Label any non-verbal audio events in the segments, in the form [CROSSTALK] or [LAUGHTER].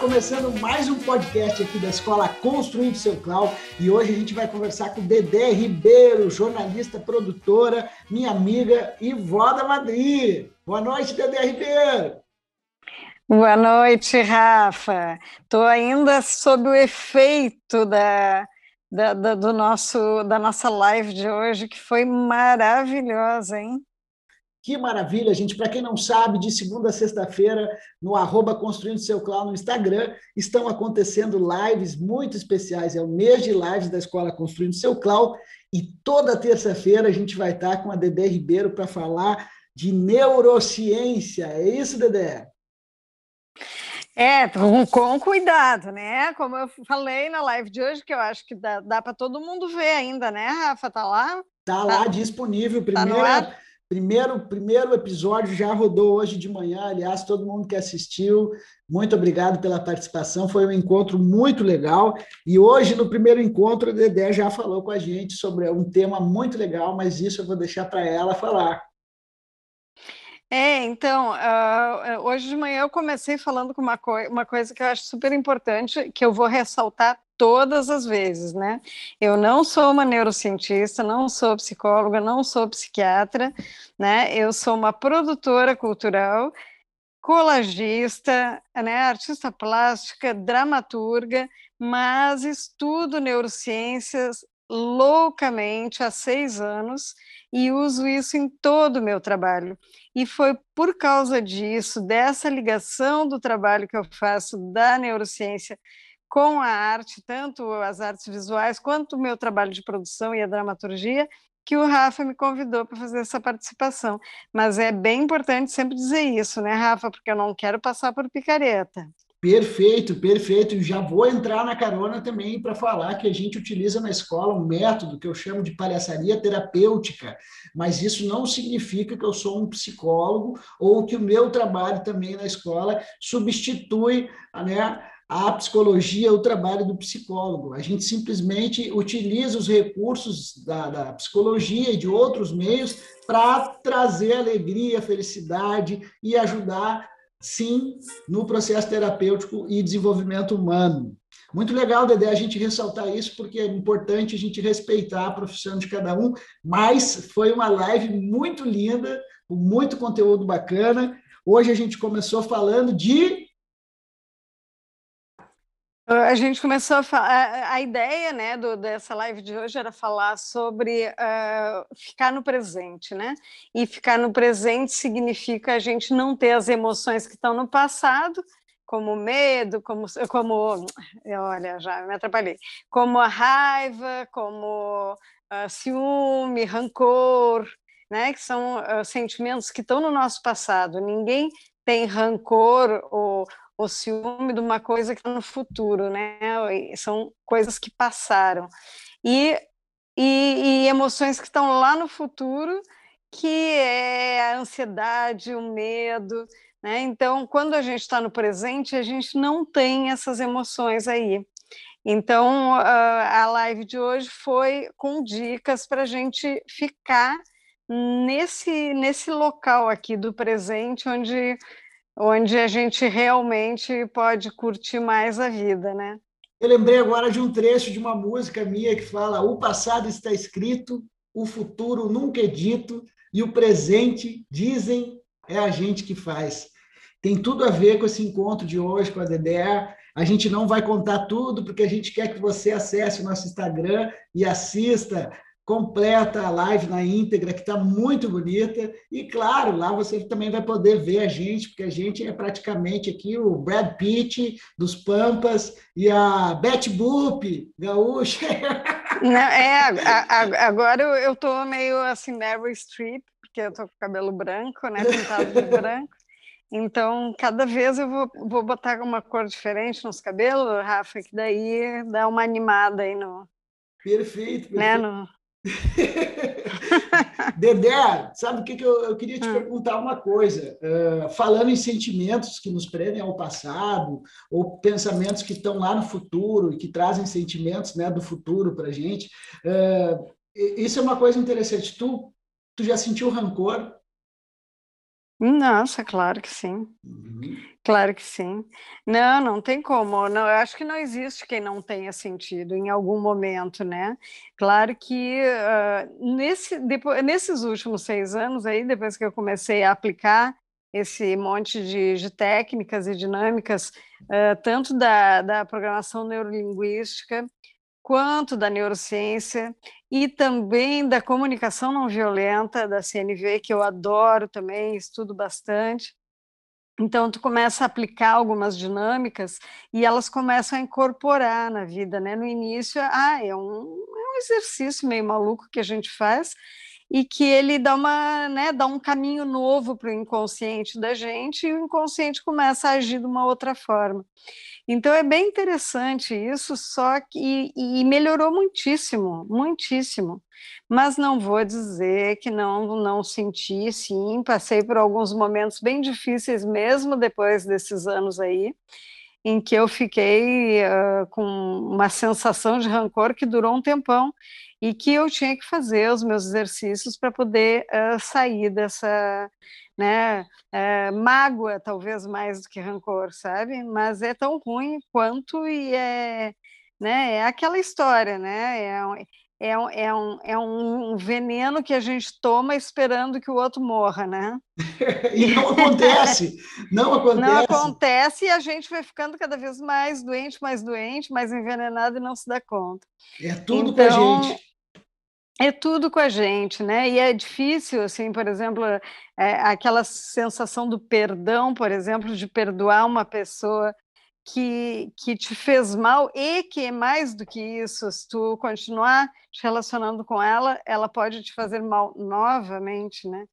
começando mais um podcast aqui da Escola Construindo Seu Clau e hoje a gente vai conversar com Dedé Ribeiro, jornalista, produtora, minha amiga e vó da Madrid. Boa noite, Dedé Ribeiro. Boa noite, Rafa. Estou ainda sob o efeito da, da, da, do nosso, da nossa live de hoje, que foi maravilhosa, hein? Que maravilha, gente. Para quem não sabe, de segunda a sexta-feira, no arroba Construindo Seu Clown no Instagram, estão acontecendo lives muito especiais. É o mês de lives da Escola Construindo Seu Clown. E toda terça-feira a gente vai estar com a Dedé Ribeiro para falar de neurociência. É isso, Dedé? É, com, cuidado, né? Como eu falei na live de hoje, que eu acho que dá, dá para todo mundo ver ainda, né, Rafa? Tá lá? Tá lá tá, disponível. Primeira, tá Primeiro, primeiro episódio já rodou hoje de manhã, aliás, todo mundo que assistiu, muito obrigado pela participação, foi um encontro muito legal. E hoje, no primeiro encontro, a Dedé já falou com a gente sobre um tema muito legal, mas isso eu vou deixar para ela falar. É, então, uh, hoje de manhã eu comecei falando com uma, co uma coisa que eu acho super importante, que eu vou ressaltar todas as vezes, né? Eu não sou uma neurocientista, não sou psicóloga, não sou psiquiatra, né? Eu sou uma produtora cultural, colagista, né? artista plástica, dramaturga, mas estudo neurociências loucamente há seis anos e uso isso em todo o meu trabalho. E foi por causa disso, dessa ligação do trabalho que eu faço da neurociência com a arte, tanto as artes visuais quanto o meu trabalho de produção e a dramaturgia, que o Rafa me convidou para fazer essa participação. Mas é bem importante sempre dizer isso, né, Rafa? Porque eu não quero passar por picareta. Perfeito, perfeito. Já vou entrar na carona também para falar que a gente utiliza na escola um método que eu chamo de palhaçaria terapêutica, mas isso não significa que eu sou um psicólogo ou que o meu trabalho também na escola substitui né, a psicologia, o trabalho do psicólogo. A gente simplesmente utiliza os recursos da, da psicologia e de outros meios para trazer alegria, felicidade e ajudar, sim, no processo terapêutico e desenvolvimento humano. Muito legal, Dedé, a gente ressaltar isso, porque é importante a gente respeitar a profissão de cada um, mas foi uma live muito linda, com muito conteúdo bacana. Hoje a gente começou falando de a gente começou a falar, a ideia, né, do, dessa live de hoje era falar sobre uh, ficar no presente, né? E ficar no presente significa a gente não ter as emoções que estão no passado, como medo, como, como olha, já me atrapalhei, como a raiva, como uh, ciúme, rancor, né? Que são uh, sentimentos que estão no nosso passado. Ninguém tem rancor ou o ciúme de uma coisa que está no futuro, né? São coisas que passaram. E, e, e emoções que estão lá no futuro, que é a ansiedade, o medo, né? Então, quando a gente está no presente, a gente não tem essas emoções aí. Então, a live de hoje foi com dicas para a gente ficar nesse, nesse local aqui do presente, onde onde a gente realmente pode curtir mais a vida, né? Eu lembrei agora de um trecho de uma música minha que fala: o passado está escrito, o futuro nunca é dito e o presente, dizem, é a gente que faz. Tem tudo a ver com esse encontro de hoje com a Dedé. A gente não vai contar tudo, porque a gente quer que você acesse o nosso Instagram e assista completa a live na íntegra, que está muito bonita. E, claro, lá você também vai poder ver a gente, porque a gente é praticamente aqui o Brad Pitt dos Pampas e a Betty Boop, gaúcha. [LAUGHS] Não, é, agora eu estou meio assim, Meryl Streep, porque eu estou com cabelo branco, né, pintado de branco. Então, cada vez eu vou, vou botar uma cor diferente nos cabelos, Rafa, que daí dá uma animada aí no... Perfeito, perfeito. Né, no, [LAUGHS] Dedé, sabe o que, que eu, eu queria te hum. perguntar uma coisa? Uh, falando em sentimentos que nos prendem ao passado, ou pensamentos que estão lá no futuro e que trazem sentimentos né, do futuro para a gente, uh, isso é uma coisa interessante. Tu, tu já sentiu rancor? Nossa, claro que sim. Uhum. Claro que sim. Não, não tem como. Não, eu acho que não existe quem não tenha sentido em algum momento, né? Claro que uh, nesse, depois, nesses últimos seis anos aí, depois que eu comecei a aplicar esse monte de, de técnicas e dinâmicas, uh, tanto da, da programação neurolinguística quanto da neurociência e também da comunicação não violenta da CNV, que eu adoro também, estudo bastante. Então, tu começa a aplicar algumas dinâmicas e elas começam a incorporar na vida, né? No início, ah, é um, é um exercício meio maluco que a gente faz e que ele dá uma, né, dá um caminho novo para o inconsciente da gente e o inconsciente começa a agir de uma outra forma. Então é bem interessante isso, só que e melhorou muitíssimo, muitíssimo. Mas não vou dizer que não não senti, sim, passei por alguns momentos bem difíceis mesmo depois desses anos aí, em que eu fiquei uh, com uma sensação de rancor que durou um tempão e que eu tinha que fazer os meus exercícios para poder uh, sair dessa né? É, mágoa, talvez mais do que rancor, sabe? Mas é tão ruim quanto e é, né? É aquela história, né? É é um, é, um, é um veneno que a gente toma esperando que o outro morra, né? [LAUGHS] e não acontece, não [LAUGHS] acontece. Não acontece e a gente vai ficando cada vez mais doente, mais doente, mais envenenado e não se dá conta. É tudo então, com a então, gente é tudo com a gente, né? E é difícil, assim, por exemplo, é, aquela sensação do perdão, por exemplo, de perdoar uma pessoa que, que te fez mal e que é mais do que isso, se tu continuar te relacionando com ela, ela pode te fazer mal novamente, né?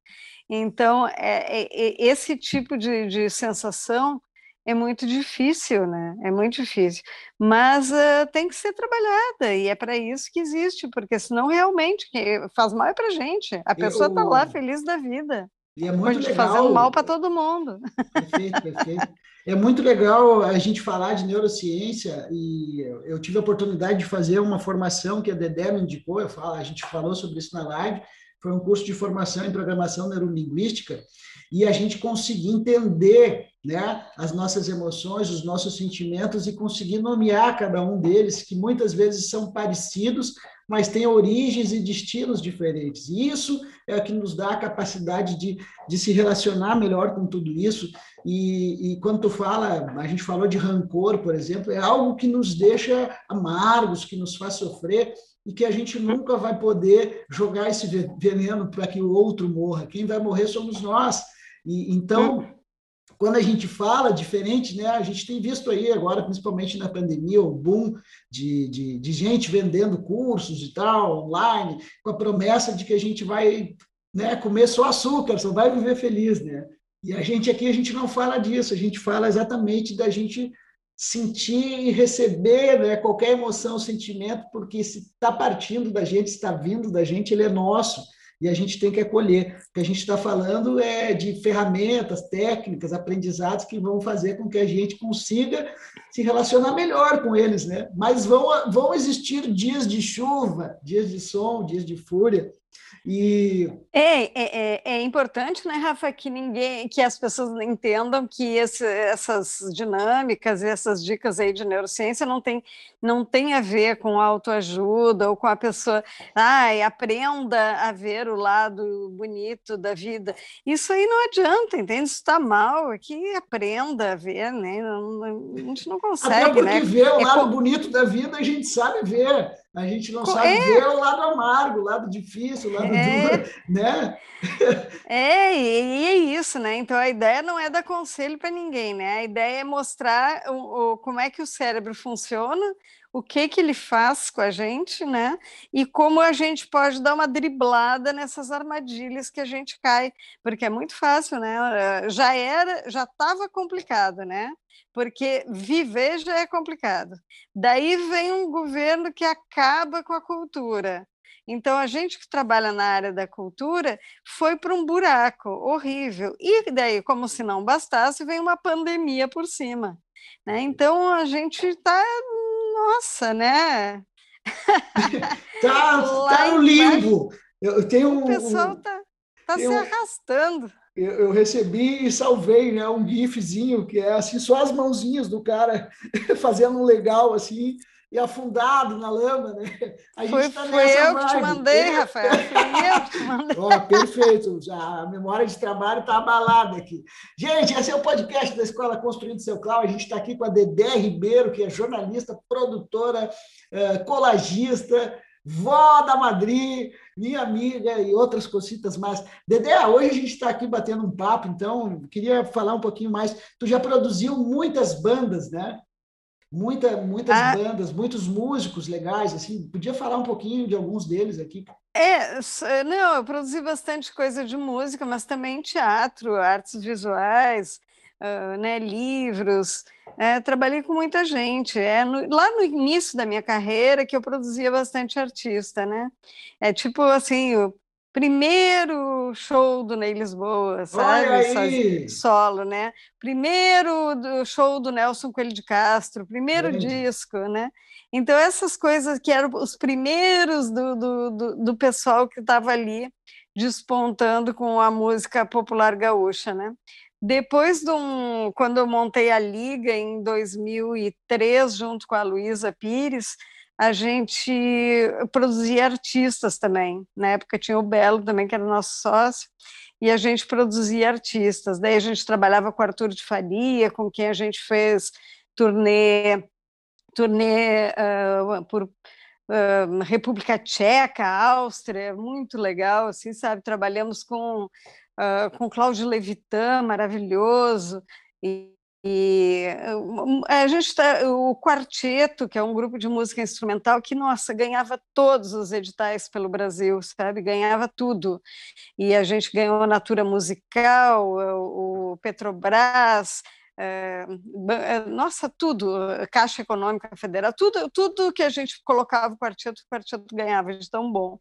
Então, é, é, é esse tipo de, de sensação é muito difícil, né? É muito difícil. Mas uh, tem que ser trabalhada, e é para isso que existe, porque senão realmente faz mal é para gente. A pessoa está lá feliz da vida. E é muito legal. Fazendo mal para todo mundo. Perfeito, perfeito. É muito legal a gente falar de neurociência, e eu tive a oportunidade de fazer uma formação que a Dedé me indicou, eu falo, a gente falou sobre isso na live, foi um curso de formação em programação neurolinguística, e a gente conseguir entender né, as nossas emoções, os nossos sentimentos e conseguir nomear cada um deles, que muitas vezes são parecidos, mas têm origens e destinos diferentes. E isso é o que nos dá a capacidade de, de se relacionar melhor com tudo isso. E, e quando tu fala, a gente falou de rancor, por exemplo, é algo que nos deixa amargos, que nos faz sofrer, e que a gente nunca vai poder jogar esse veneno para que o outro morra. Quem vai morrer somos nós. E então quando a gente fala diferente, né, a gente tem visto aí agora, principalmente na pandemia, o boom de, de, de, gente vendendo cursos e tal, online, com a promessa de que a gente vai né, comer só açúcar, só vai viver feliz, né? E a gente aqui, a gente não fala disso, a gente fala exatamente da gente sentir e receber né, qualquer emoção, sentimento, porque se está partindo da gente, está vindo da gente, ele é nosso e a gente tem que acolher. O que a gente está falando é de ferramentas, técnicas, aprendizados que vão fazer com que a gente consiga se relacionar melhor com eles, né? Mas vão, vão existir dias de chuva, dias de som, dias de fúria, e é, é, é, é, importante, né, Rafa, que ninguém, que as pessoas entendam que esse, essas dinâmicas, essas dicas aí de neurociência não tem, não tem a ver com autoajuda ou com a pessoa, ai, aprenda a ver o lado bonito da vida. Isso aí não adianta, entende? Isso está mal, é que aprenda a ver, né? Não, a gente não consegue, Até porque né? ver o é lado bonito da vida a gente sabe ver. A gente não sabe é. ver o lado amargo, o lado difícil, o lado é. duro, né? [LAUGHS] É, e é isso, né? Então a ideia não é dar conselho para ninguém, né? A ideia é mostrar o, o, como é que o cérebro funciona, o que que ele faz com a gente, né? E como a gente pode dar uma driblada nessas armadilhas que a gente cai, porque é muito fácil, né? Já era, já estava complicado, né? Porque viver já é complicado. Daí vem um governo que acaba com a cultura. Então, a gente que trabalha na área da cultura foi para um buraco horrível. E daí, como se não bastasse, vem uma pandemia por cima. Né? Então, a gente está nossa, né? tá, [LAUGHS] tá no limbo. Eu tenho o pessoal tá, tá se arrastando. eu, eu, recebi e salvei né, um gifzinho que é assim só as mãozinhas do cara [LAUGHS] fazendo um legal assim e afundado na lama, né? A gente foi, tá foi eu vibe. que te mandei, Rafael. Foi eu que te mandei. perfeito. A memória de trabalho está abalada aqui. Gente, esse é o podcast da Escola Construindo Seu Clau. A gente está aqui com a Dedé Ribeiro, que é jornalista, produtora, eh, colagista, vó da Madri, minha amiga e outras cositas mais. Dedé, hoje a gente está aqui batendo um papo, então queria falar um pouquinho mais. Tu já produziu muitas bandas, né? Muita, muitas ah. bandas, muitos músicos legais, assim, podia falar um pouquinho de alguns deles aqui? É, não, eu produzi bastante coisa de música, mas também teatro, artes visuais, uh, né, livros, é, trabalhei com muita gente. É no, lá no início da minha carreira que eu produzia bastante artista, né? É tipo assim, primeiro show do Ney Lisboa, sabe? Solo, né? Primeiro do show do Nelson Coelho de Castro, primeiro disco, né? Então, essas coisas que eram os primeiros do, do, do, do pessoal que estava ali despontando com a música popular gaúcha, né? Depois de um, quando eu montei a Liga em 2003, junto com a Luísa Pires, a gente produzia artistas também. Na época tinha o Belo também, que era nosso sócio, e a gente produzia artistas. Daí a gente trabalhava com Arthur de Faria, com quem a gente fez turnê, turnê uh, por uh, República Tcheca, Áustria, muito legal, assim, sabe? Trabalhamos com uh, com Cláudio Levitan, maravilhoso, e, e a gente tá, o Quarteto, que é um grupo de música instrumental que, nossa, ganhava todos os editais pelo Brasil, sabe? Ganhava tudo. E a gente ganhou a Natura Musical, o Petrobras, é, nossa, tudo, Caixa Econômica Federal, tudo, tudo que a gente colocava o quarteto, o quarteto ganhava de tão bom.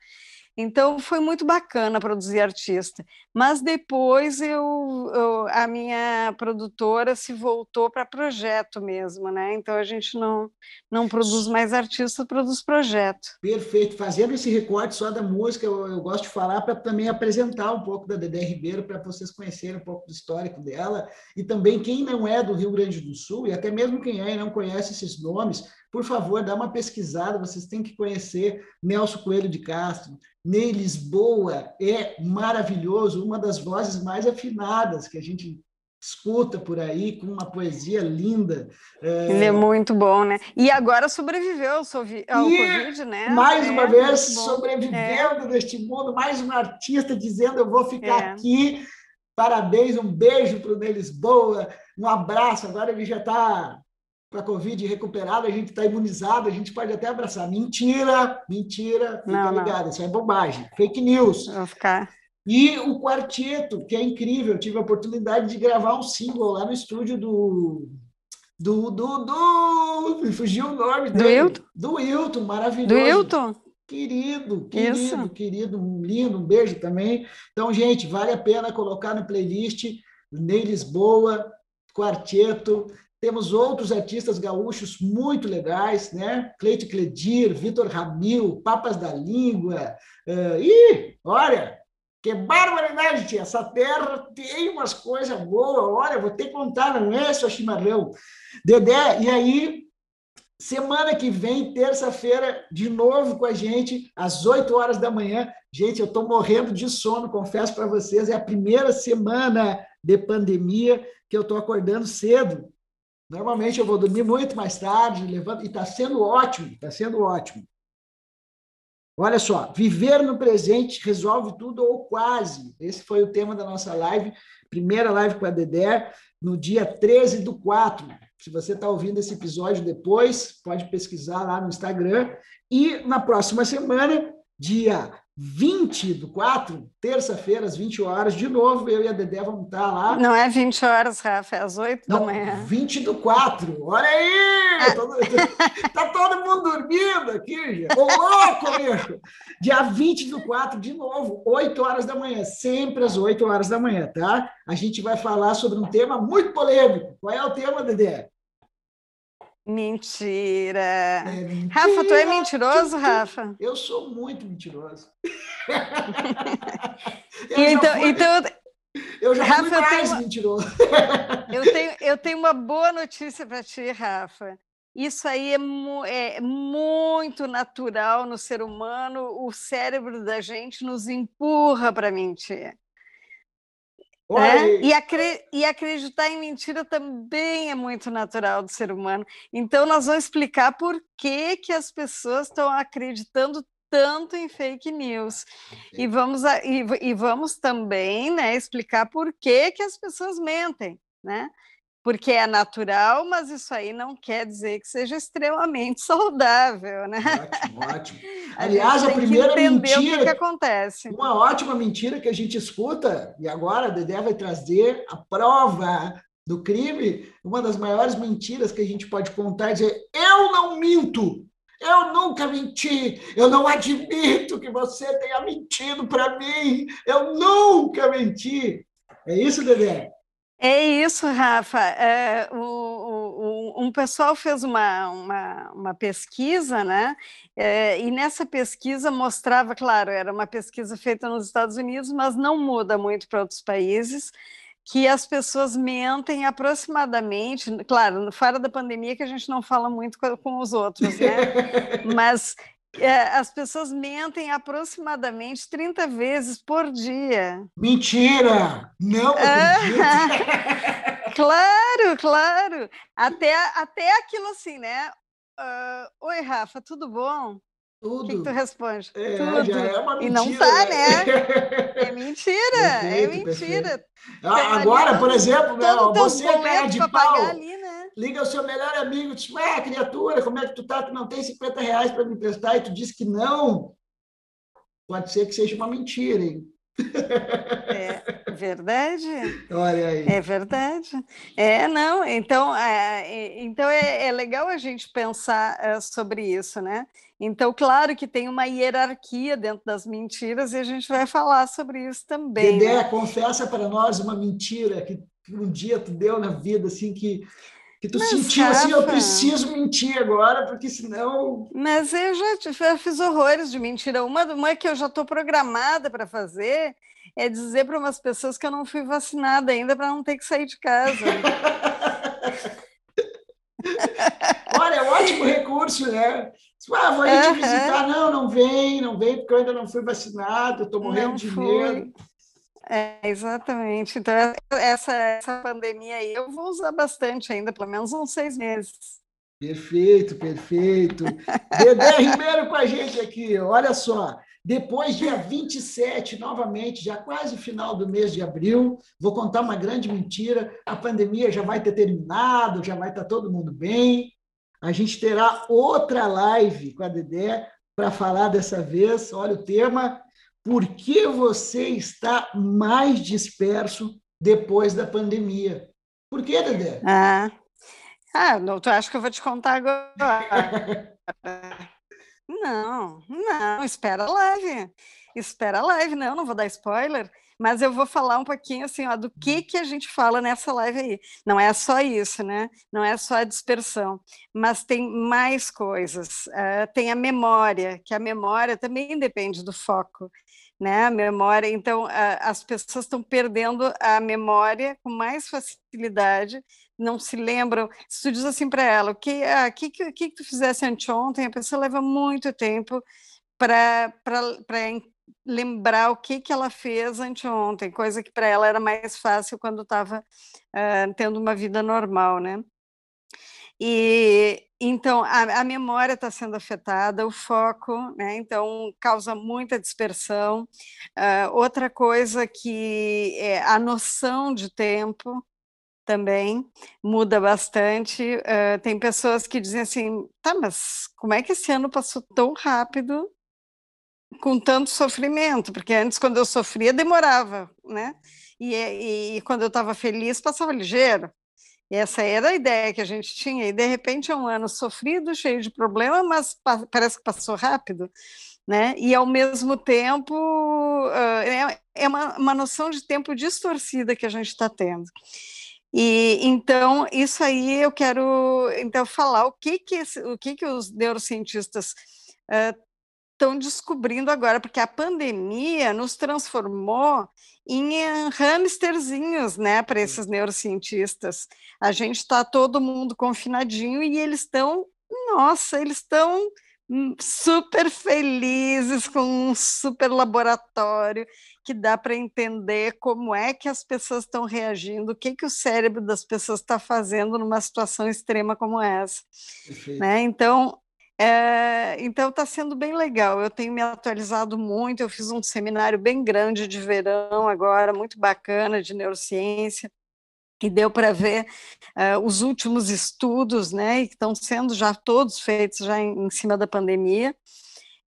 Então foi muito bacana produzir artista. Mas depois eu, eu a minha produtora se voltou para projeto mesmo, né? Então a gente não não produz mais artista, produz projeto. Perfeito. Fazendo esse recorte só da música, eu, eu gosto de falar para também apresentar um pouco da Dedé Ribeiro para vocês conhecerem um pouco do histórico dela e também quem não é do Rio Grande do Sul e até mesmo quem é e não conhece esses nomes, por favor, dá uma pesquisada, vocês têm que conhecer Nelson Coelho de Castro, Ney Lisboa é maravilhoso, uma das vozes mais afinadas que a gente escuta por aí, com uma poesia linda. É... Ele é muito bom, né? E agora sobreviveu ao, ao e, Covid, né? Mais é, uma vez, sobrevivendo é. neste mundo, mais um artista dizendo: eu vou ficar é. aqui. Parabéns, um beijo para o Ney Lisboa, um abraço. Agora ele já está com a Covid recuperada, a gente está imunizado, a gente pode até abraçar. Mentira, mentira, fica não, ligado, não. isso é bobagem, fake news. Vou ficar. E o quarteto, que é incrível, eu tive a oportunidade de gravar um single lá no estúdio do. Do. Do. do me fugiu o nome dele. Do Hilton? Do Wilton, maravilhoso. Do Hilton? Querido, querido, Isso. querido, lindo, um beijo também. Então, gente, vale a pena colocar no playlist Ney Lisboa, quarteto. Temos outros artistas gaúchos muito legais, né? Cleito Cledir, Vitor Ramil, Papas da Língua. Uh, ih, olha, que barbaridade, tia. Essa terra tem umas coisas boas. Olha, vou ter que contar, não é só chimarrão. Dedé, e aí, semana que vem, terça-feira, de novo com a gente, às 8 horas da manhã. Gente, eu estou morrendo de sono, confesso para vocês. É a primeira semana de pandemia que eu estou acordando cedo. Normalmente eu vou dormir muito mais tarde, levanto, e está sendo ótimo, está sendo ótimo. Olha só, viver no presente resolve tudo ou quase. Esse foi o tema da nossa live, primeira live com a Dedé, no dia 13 do 4. Se você está ouvindo esse episódio depois, pode pesquisar lá no Instagram. E na próxima semana, dia 20 do 4, terça-feira, às 20 horas, de novo, eu e a Dedé vamos estar lá. Não é 20 horas, Rafa, é às 8 Não, da manhã. 20 do 4, olha aí! Ah. Todo, [LAUGHS] tá todo mundo dormindo aqui, Ô, louco, bicho! Dia 20 do 4, de novo, 8 horas da manhã, sempre às 8 horas da manhã, tá? A gente vai falar sobre um tema muito polêmico. Qual é o tema, Dedé? Mentira. É mentira. Rafa, tu é mentiroso, Rafa? Eu sou muito mentiroso. [LAUGHS] eu então, fui... então, Eu já Rafa, fui mais uma... mentiroso. Eu tenho, eu tenho uma boa notícia para ti, Rafa. Isso aí é, mu é, muito natural no ser humano. O cérebro da gente nos empurra para mentir. Né? E, acre e, acreditar em mentira também é muito natural do ser humano. Então, nós vamos explicar por que, que as pessoas estão acreditando tanto em fake news. E vamos, a, e, e, vamos também né, explicar por que, que as pessoas mentem. Né? Porque é natural, mas isso aí não quer dizer que seja extremamente [LAUGHS] saudável, né? Ótimo, ótimo. [LAUGHS] Aliás, a, a primeira mentira. O que, que, acontece. Uma ótima mentira que a gente escuta, e agora a Dedé vai trazer a prova do crime. Uma das maiores mentiras que a gente pode contar é dizer: eu não minto. Eu nunca menti. Eu não admito que você tenha mentido para mim. Eu nunca menti. É isso, Dedé? É isso, Rafa. É, o, o, um pessoal fez uma, uma, uma pesquisa, né? É, e nessa pesquisa mostrava, claro, era uma pesquisa feita nos Estados Unidos, mas não muda muito para outros países, que as pessoas mentem aproximadamente, claro, fora da pandemia que a gente não fala muito com, com os outros, né? [LAUGHS] mas é, as pessoas mentem aproximadamente 30 vezes por dia. Mentira! Não ah, [LAUGHS] Claro, claro. Até, até aquilo assim, né? Uh, Oi, Rafa, tudo bom? Tudo. O que, que tu responde? É, Tudo. Já é uma mentira. E não tá, né? É mentira, é perfeito, é mentira. Ah, agora, por exemplo, né, você, cara de pau, ali, né? liga o seu melhor amigo e diz, ué, criatura, como é que tu tá? Tu não tem 50 reais para me emprestar? E tu diz que não. Pode ser que seja uma mentira, hein? É verdade. Olha aí. É verdade. É, não, então é, então é, é legal a gente pensar é, sobre isso, né? Então, claro que tem uma hierarquia dentro das mentiras e a gente vai falar sobre isso também. Dedé, né? confessa para nós uma mentira que um dia tu deu na vida, assim, que que tu Mas, sentiu Rafa, assim, eu preciso mentir agora, porque senão. Mas eu já, já fiz horrores de mentira. Uma, uma que eu já estou programada para fazer é dizer para umas pessoas que eu não fui vacinada ainda para não ter que sair de casa. [LAUGHS] Olha, é um ótimo recurso, né? Ah, vou aí te visitar. Não, não vem, não vem, porque eu ainda não fui vacinado, estou morrendo não de fui. medo. É, exatamente. Então, essa, essa pandemia aí eu vou usar bastante ainda, pelo menos uns seis meses. Perfeito, perfeito. Dedé Ribeiro com a gente aqui. Olha só, depois, dia 27, novamente, já quase final do mês de abril, vou contar uma grande mentira: a pandemia já vai ter terminado, já vai estar todo mundo bem. A gente terá outra live com a Dedé para falar dessa vez. Olha o tema: por que você está mais disperso depois da pandemia? Por que, Dedé? Ah, ah não, tu acha que eu vou te contar agora? [LAUGHS] não, não, espera a live. Espera a live, não, não vou dar spoiler, mas eu vou falar um pouquinho assim, ó, do que que a gente fala nessa live aí. Não é só isso, né? Não é só a dispersão, mas tem mais coisas. Uh, tem a memória, que a memória também depende do foco né? A memória, então a, as pessoas estão perdendo a memória com mais facilidade, não se lembram. Se tu diz assim para ela, o que, ah, que, que, que tu fizesse anteontem, a pessoa leva muito tempo para lembrar o que, que ela fez anteontem, coisa que para ela era mais fácil quando estava uh, tendo uma vida normal, né? E então a, a memória está sendo afetada, o foco, né? Então causa muita dispersão. Uh, outra coisa que é a noção de tempo também muda bastante. Uh, tem pessoas que dizem assim, tá, mas como é que esse ano passou tão rápido com tanto sofrimento? Porque antes, quando eu sofria, demorava, né? E, e, e quando eu estava feliz, passava ligeiro. E essa era a ideia que a gente tinha, e de repente é um ano sofrido, cheio de problema, mas parece que passou rápido, né? E ao mesmo tempo é, é uma, noção de tempo distorcida que a gente está tendo. E então isso aí eu quero então falar o que que o que que os neurocientistas uh, estão descobrindo agora, porque a pandemia nos transformou em hamsterzinhos, né, para esses neurocientistas. A gente está todo mundo confinadinho e eles estão, nossa, eles estão super felizes com um super laboratório que dá para entender como é que as pessoas estão reagindo, o que que o cérebro das pessoas está fazendo numa situação extrema como essa, né? Então é, então está sendo bem legal. Eu tenho me atualizado muito. Eu fiz um seminário bem grande de verão agora, muito bacana de neurociência que deu para ver uh, os últimos estudos, né, que estão sendo já todos feitos já em, em cima da pandemia,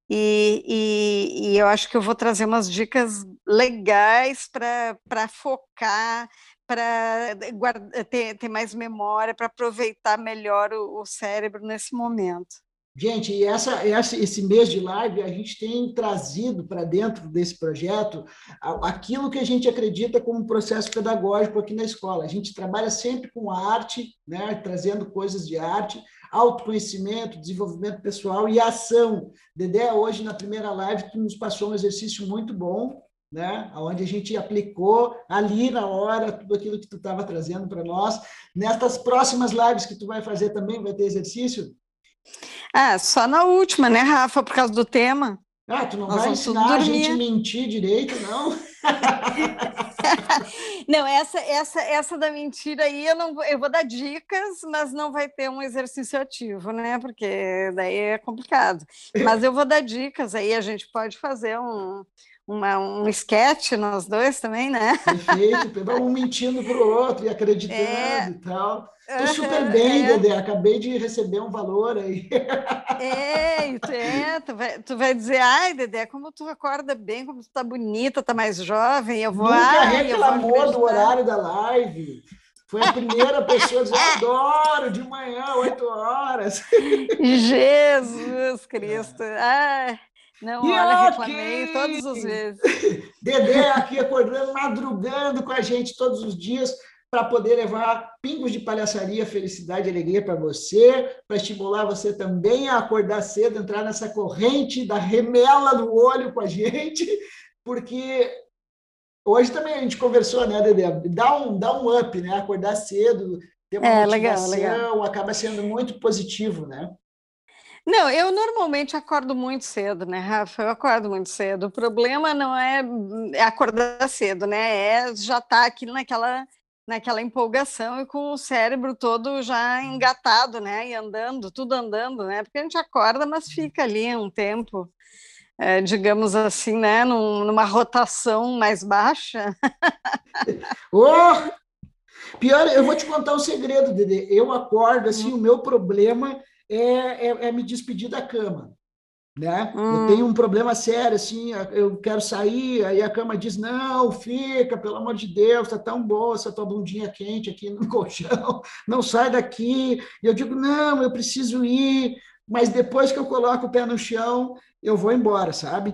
e, e, e, eu acho que eu vou trazer umas dicas legais para focar, para ter, ter mais memória, para aproveitar melhor o, o cérebro nesse momento. Gente, e essa, essa, esse mês de live, a gente tem trazido para dentro desse projeto aquilo que a gente acredita como processo pedagógico aqui na escola. A gente trabalha sempre com arte, né, trazendo coisas de arte, autoconhecimento, desenvolvimento pessoal e ação. Dedé, hoje na primeira live, tu nos passou um exercício muito bom, né? Onde a gente aplicou ali na hora tudo aquilo que tu estava trazendo para nós. Nestas próximas lives que tu vai fazer também vai ter exercício? Ah, só na última, né, Rafa, por causa do tema. Ah, tu não Nós vai ensinar a gente mentir direito, não? [LAUGHS] não, essa, essa, essa da mentira aí eu não eu vou dar dicas, mas não vai ter um exercício ativo, né? Porque daí é complicado. [LAUGHS] Mas eu vou dar dicas, aí a gente pode fazer um, uma, um sketch nós dois também, né? Perfeito, um mentindo para o outro e acreditando é... e tal. Estou super bem, é. Dedé. Acabei de receber um valor aí. É, é tu, vai, tu vai dizer, ai, Dedé, como tu acorda bem, como tu tá bonita, tá mais jovem. Eu vou, Nunca ai, reclamou do horário da live. Foi a primeira pessoa a dizer, [LAUGHS] adoro, de manhã, oito horas. Jesus Cristo. Ai. Não, e olha, reclamei todas as vezes. [LAUGHS] Dedé aqui acordando, madrugando com a gente todos os dias para poder levar pingos de palhaçaria, felicidade e alegria para você, para estimular você também a acordar cedo, entrar nessa corrente da remela no olho com a gente, porque hoje também a gente conversou, né, Dedé? Dá um, dá um up, né? Acordar cedo, ter uma é, motivação, legal, legal. acaba sendo muito positivo, né? Não, eu normalmente acordo muito cedo, né, Rafa? Eu acordo muito cedo. O problema não é, é acordar cedo, né? É já estar tá aqui naquela, naquela empolgação e com o cérebro todo já engatado, né? E andando, tudo andando, né? Porque a gente acorda, mas fica ali um tempo, é, digamos assim, né? Num, numa rotação mais baixa. [LAUGHS] oh! Pior, eu vou te contar um segredo, Dede. Eu acordo, assim, hum. o meu problema é, é, é me despedir da cama. Né? Hum. Eu tenho um problema sério, assim, eu quero sair, aí a cama diz, não, fica, pelo amor de Deus, tá tão boa essa tua bundinha quente aqui no [LAUGHS] colchão, não sai daqui. E eu digo, não, eu preciso ir, mas depois que eu coloco o pé no chão, eu vou embora, sabe?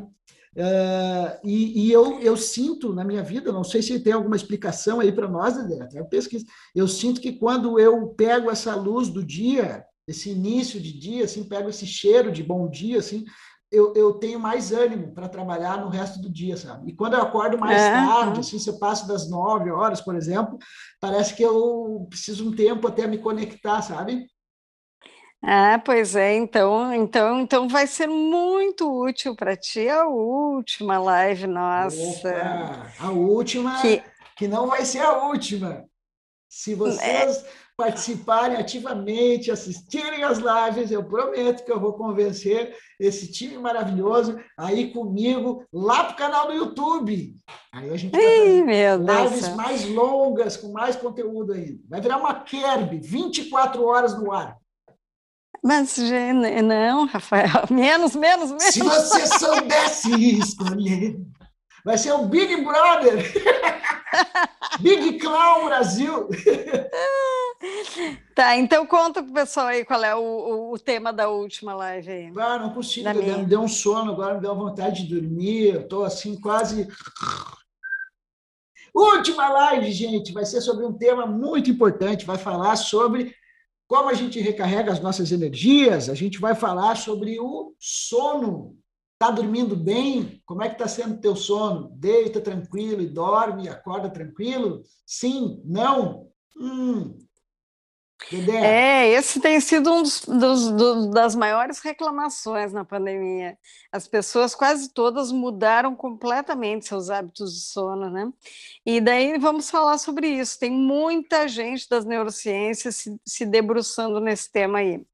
Uh, e, e eu, eu sinto na minha vida, não sei se tem alguma explicação aí para nós, Dedé, eu pesquiso, eu sinto que quando eu pego essa luz do dia, esse início de dia, assim, pego esse cheiro de bom dia, assim, eu, eu tenho mais ânimo para trabalhar no resto do dia, sabe? E quando eu acordo mais é, tarde, assim, se eu passo das nove horas, por exemplo, parece que eu preciso um tempo até me conectar, sabe? Ah, pois é, então, então, então vai ser muito útil para ti a última live nossa. Opa, a última, que... que não vai ser a última. Se vocês é participarem ativamente, assistirem as lives. Eu prometo que eu vou convencer esse time maravilhoso aí comigo lá para o canal do YouTube. Aí a gente vai Ei, lives Deus mais longas, com mais conteúdo ainda. Vai virar uma Kerb, 24 horas no ar. Mas não, Rafael, [LAUGHS] menos, menos, menos. Se você soubesse escolher, vai ser o Big Brother. [LAUGHS] Big Clown Brasil. [LAUGHS] Tá, então conta pro pessoal aí qual é o, o, o tema da última live aí. Ah, não consigo, me deu um sono agora, me deu vontade de dormir, eu tô assim quase... Última live, gente, vai ser sobre um tema muito importante, vai falar sobre como a gente recarrega as nossas energias, a gente vai falar sobre o sono, Está dormindo bem? Como é que está sendo o teu sono? Deita tranquilo e dorme, acorda tranquilo? Sim? Não? Hum, é, esse tem sido um dos, dos, das maiores reclamações na pandemia. As pessoas quase todas mudaram completamente seus hábitos de sono, né? E daí vamos falar sobre isso. Tem muita gente das neurociências se, se debruçando nesse tema aí.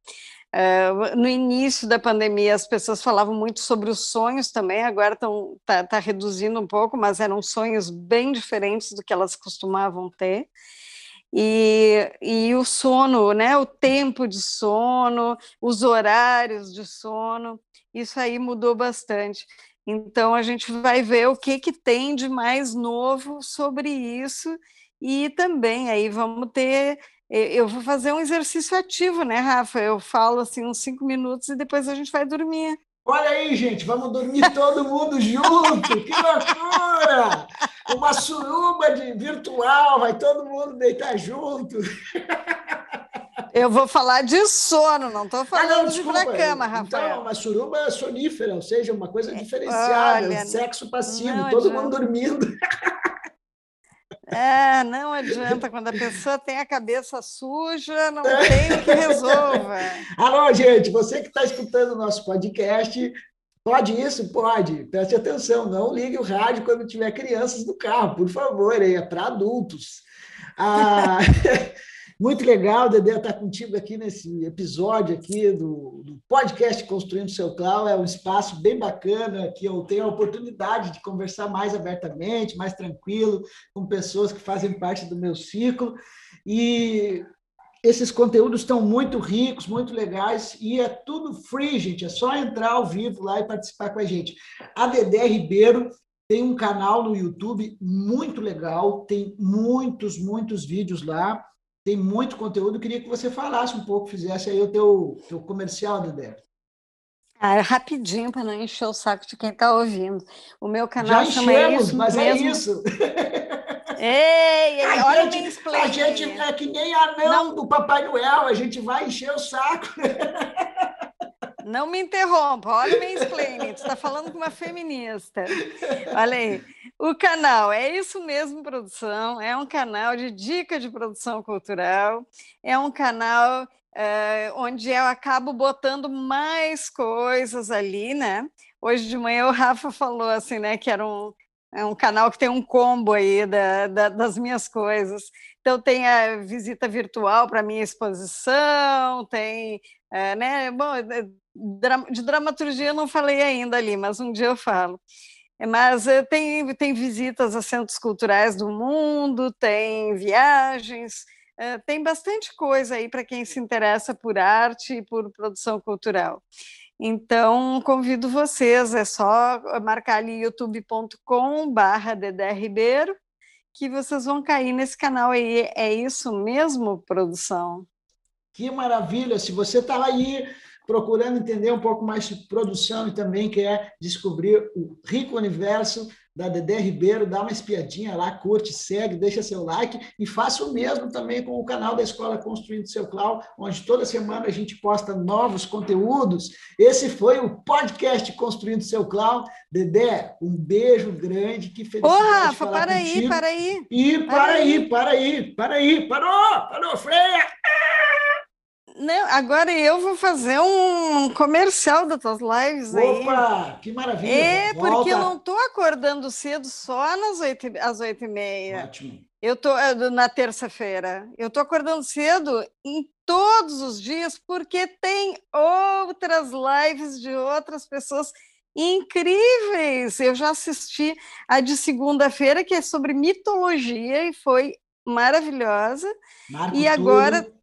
Uh, no início da pandemia, as pessoas falavam muito sobre os sonhos também, agora está tá reduzindo um pouco, mas eram sonhos bem diferentes do que elas costumavam ter. E, e o sono, né, o tempo de sono, os horários de sono, isso aí mudou bastante. Então a gente vai ver o que, que tem de mais novo sobre isso e também aí vamos ter. Eu vou fazer um exercício ativo, né, Rafa? Eu falo assim uns cinco minutos e depois a gente vai dormir. Olha aí, gente, vamos dormir todo mundo junto, que loucura! Uma suruba de virtual, vai todo mundo deitar junto. Eu vou falar de sono, não estou falando ah, não, desculpa, de ir cama, Rafael. Então, uma suruba sonífera, ou seja, uma coisa diferenciada, Olha, sexo passivo, todo adianta. mundo dormindo. É, não adianta, quando a pessoa tem a cabeça suja, não tem o que resolva. [LAUGHS] Alô, gente, você que está escutando o nosso podcast, pode isso? Pode. Preste atenção, não ligue o rádio quando tiver crianças no carro, por favor, é para adultos. Ah, [LAUGHS] Muito legal, Dedé, estar contigo aqui nesse episódio aqui do, do podcast Construindo Seu Cloud. É um espaço bem bacana que eu tenho a oportunidade de conversar mais abertamente, mais tranquilo, com pessoas que fazem parte do meu ciclo. E esses conteúdos estão muito ricos, muito legais, e é tudo free, gente. É só entrar ao vivo lá e participar com a gente. A Dedé Ribeiro tem um canal no YouTube muito legal, tem muitos, muitos vídeos lá tem muito conteúdo. Queria que você falasse um pouco, fizesse aí o teu, teu comercial, Dedé. Ah, é rapidinho para não encher o saco de quem está ouvindo. O meu canal Já chama enchemos, isso mas é mesmo. é isso. [LAUGHS] Ei, ei a olha gente, A gente é que nem anão não. do Papai Noel, a gente vai encher o saco. [LAUGHS] Não me interrompa, olha o mansplaining, tu está falando com uma feminista. Olha aí, o canal é isso mesmo, produção, é um canal de dica de produção cultural, é um canal é, onde eu acabo botando mais coisas ali, né? Hoje de manhã o Rafa falou assim, né, que era um, é um canal que tem um combo aí da, da, das minhas coisas. Então tem a visita virtual para minha exposição, tem, é, né, bom, de dramaturgia eu não falei ainda ali, mas um dia eu falo. Mas eh, tem, tem visitas a centros culturais do mundo, tem viagens, eh, tem bastante coisa aí para quem se interessa por arte e por produção cultural. Então, convido vocês, é só marcar ali youtube.com barra Ribeiro, que vocês vão cair nesse canal aí. É isso mesmo, produção? Que maravilha! Se você está aí procurando entender um pouco mais de produção e também quer descobrir o rico universo da Dedé Ribeiro, dá uma espiadinha lá, curte, segue, deixa seu like e faça o mesmo também com o canal da Escola Construindo Seu Cloud, onde toda semana a gente posta novos conteúdos. Esse foi o podcast Construindo Seu Cloud. Dedé, um beijo grande, que felicidade Ô, Rafa, para aí, para aí. E para, para aí, aí, para aí, para aí, parou, parou, freia! Não, agora eu vou fazer um comercial das tuas lives Opa, aí. Opa, que maravilha. É, Volta. porque eu não estou acordando cedo só nas oito, às oito e meia. Ótimo. Eu tô eh, na terça-feira. Eu estou acordando cedo em todos os dias porque tem outras lives de outras pessoas incríveis. Eu já assisti a de segunda-feira que é sobre mitologia e foi maravilhosa. Marco e agora tudo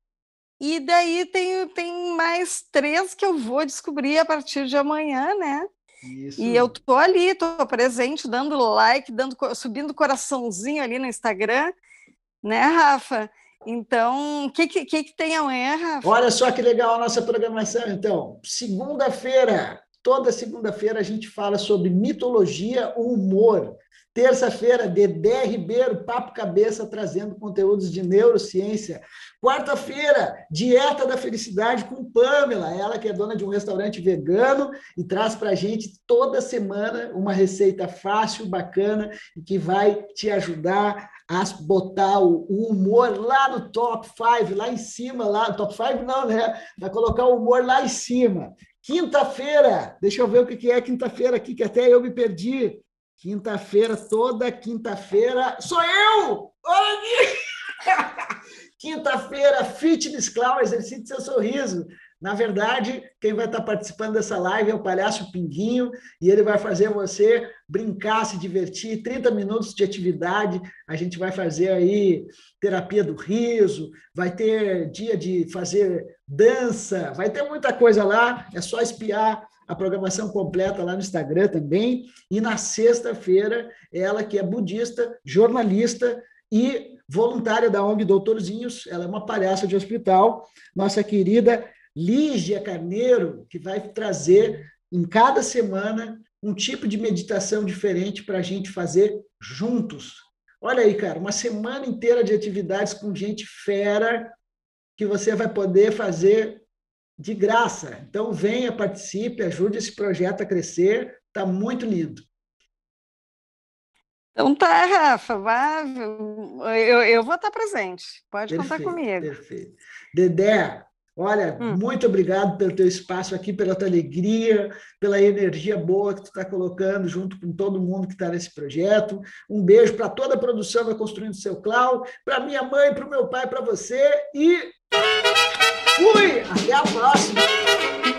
e daí tem, tem mais três que eu vou descobrir a partir de amanhã, né? Isso. E eu tô ali, tô presente, dando like, dando, subindo coraçãozinho ali no Instagram, né, Rafa? Então, o que, que, que tem amanhã, Rafa? Olha só que legal a nossa programação, então. Segunda-feira, toda segunda-feira a gente fala sobre mitologia, humor Terça-feira, Dedé Ribeiro, Papo Cabeça, trazendo conteúdos de neurociência. Quarta-feira, Dieta da Felicidade com Pamela, ela que é dona de um restaurante vegano e traz para a gente toda semana uma receita fácil, bacana e que vai te ajudar a botar o, humor lá no top 5, lá em cima, lá, top 5 não, né? Vai colocar o humor lá em cima. Quinta-feira, deixa eu ver o que é quinta-feira aqui, que até eu me perdi. Quinta-feira, toda quinta-feira, sou eu! [LAUGHS] Quinta-feira, Fitness Cloud, exercite seu sorriso. Na verdade, quem vai estar participando dessa live é o Palhaço Pinguinho, e ele vai fazer você brincar, se divertir, 30 minutos de atividade. A gente vai fazer aí terapia do riso, vai ter dia de fazer dança, vai ter muita coisa lá, é só espiar a programação completa lá no Instagram também. E na sexta-feira, ela que é budista, jornalista e voluntária da ONG Doutorzinhos, ela é uma palhaça de hospital, nossa querida Lígia Carneiro, que vai trazer em cada semana um tipo de meditação diferente para a gente fazer juntos. Olha aí, cara, uma semana inteira de atividades com gente fera que você vai poder fazer de graça. Então, venha, participe, ajude esse projeto a crescer. Está muito lindo. Então tá, Rafa, vai, eu, eu vou estar presente. Pode perfeito, contar comigo. Perfeito. Dedé, olha, hum. muito obrigado pelo teu espaço aqui, pela tua alegria, pela energia boa que tu está colocando junto com todo mundo que está nesse projeto. Um beijo para toda a produção da Construindo Seu Clau, para minha mãe, para o meu pai, para você e Fui! Até a próxima!